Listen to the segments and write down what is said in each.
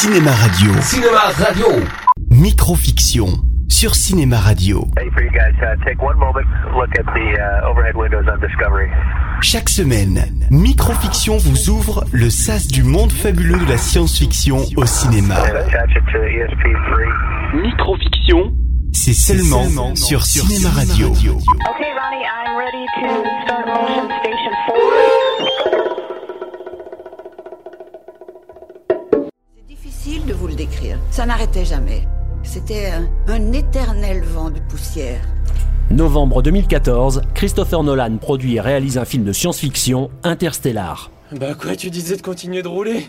Cinéma Radio. Cinéma Radio. Microfiction sur Cinéma Radio. Uh, uh. Chaque semaine, Microfiction vous ouvre le sas du monde fabuleux de la science-fiction au cinéma. And attach it to ESP3. Microfiction, C'est seulement, sur Cinéma Radio. Okay, décrire. Ça n'arrêtait jamais. C'était un, un éternel vent de poussière. Novembre 2014, Christopher Nolan produit et réalise un film de science-fiction, Interstellar. Bah quoi, tu disais de continuer de rouler?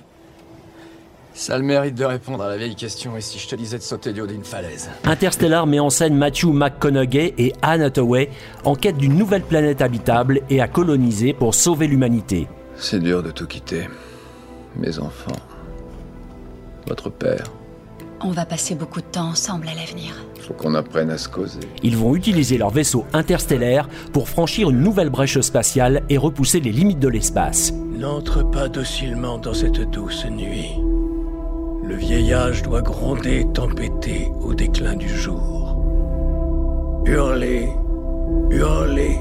Ça a le mérite de répondre à la vieille question, et si je te disais de sauter du haut d'une falaise? Interstellar met en scène Matthew McConaughey et Anne Hathaway en quête d'une nouvelle planète habitable et à coloniser pour sauver l'humanité. C'est dur de tout quitter. Mes enfants. Votre père. On va passer beaucoup de temps ensemble à l'avenir. Faut qu'on apprenne à se causer. Ils vont utiliser leur vaisseau interstellaire pour franchir une nouvelle brèche spatiale et repousser les limites de l'espace. N'entre pas docilement dans cette douce nuit. Le vieillage doit gronder et tempêter au déclin du jour. Hurler, hurler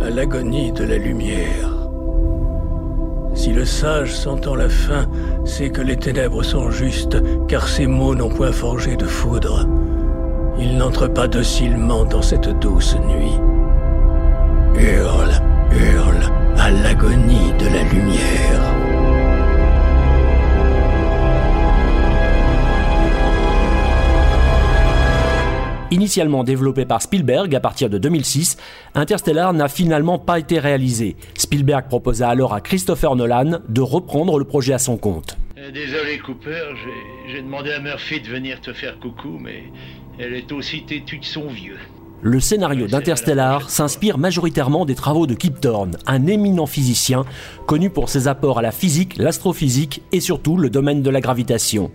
à l'agonie de la lumière. Si le sage s'entend la fin, c'est que les ténèbres sont justes, car ces mots n'ont point forgé de foudre. Il n'entre pas docilement dans cette douce nuit. Hurle, hurle à l'agonie de la lumière. Initialement développé par Spielberg à partir de 2006, Interstellar n'a finalement pas été réalisé. Spielberg proposa alors à Christopher Nolan de reprendre le projet à son compte. Euh, Désolé Cooper, j'ai- j'ai demandé à Murphy de venir te faire coucou, mais elle est aussi têtue que son vieux. Le scénario d'Interstellar s'inspire majoritairement des travaux de Kip Thorne, un éminent physicien connu pour ses apports à la physique, l'astrophysique et surtout le domaine de la gravitation.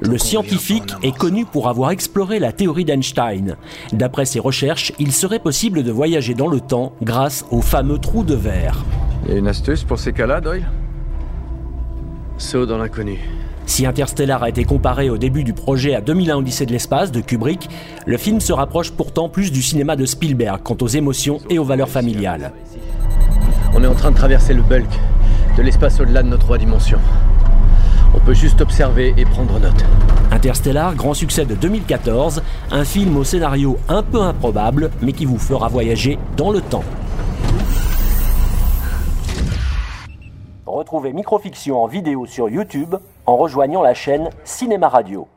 Le scientifique est connu pour avoir exploré la théorie d'Einstein. D'après ses recherches, il serait possible de voyager dans le temps grâce au fameux trou de verre. Y a une astuce pour ces cas-là, Doyle? Saut dans l'inconnu. Si Interstellar a été comparé au début du projet à 2001 Odyssée de l'espace de Kubrick, le film se rapproche pourtant plus du cinéma de Spielberg quant aux émotions et aux valeurs familiales. On est en train de traverser le bulk de l'espace au-delà de nos trois dimensions. On peut juste observer et prendre note. Interstellar, grand succès de 2014, un film au scénario un peu improbable, mais qui vous fera voyager dans le temps. Retrouvez Microfiction en vidéo sur YouTube en rejoignant la chaîne Cinéma Radio.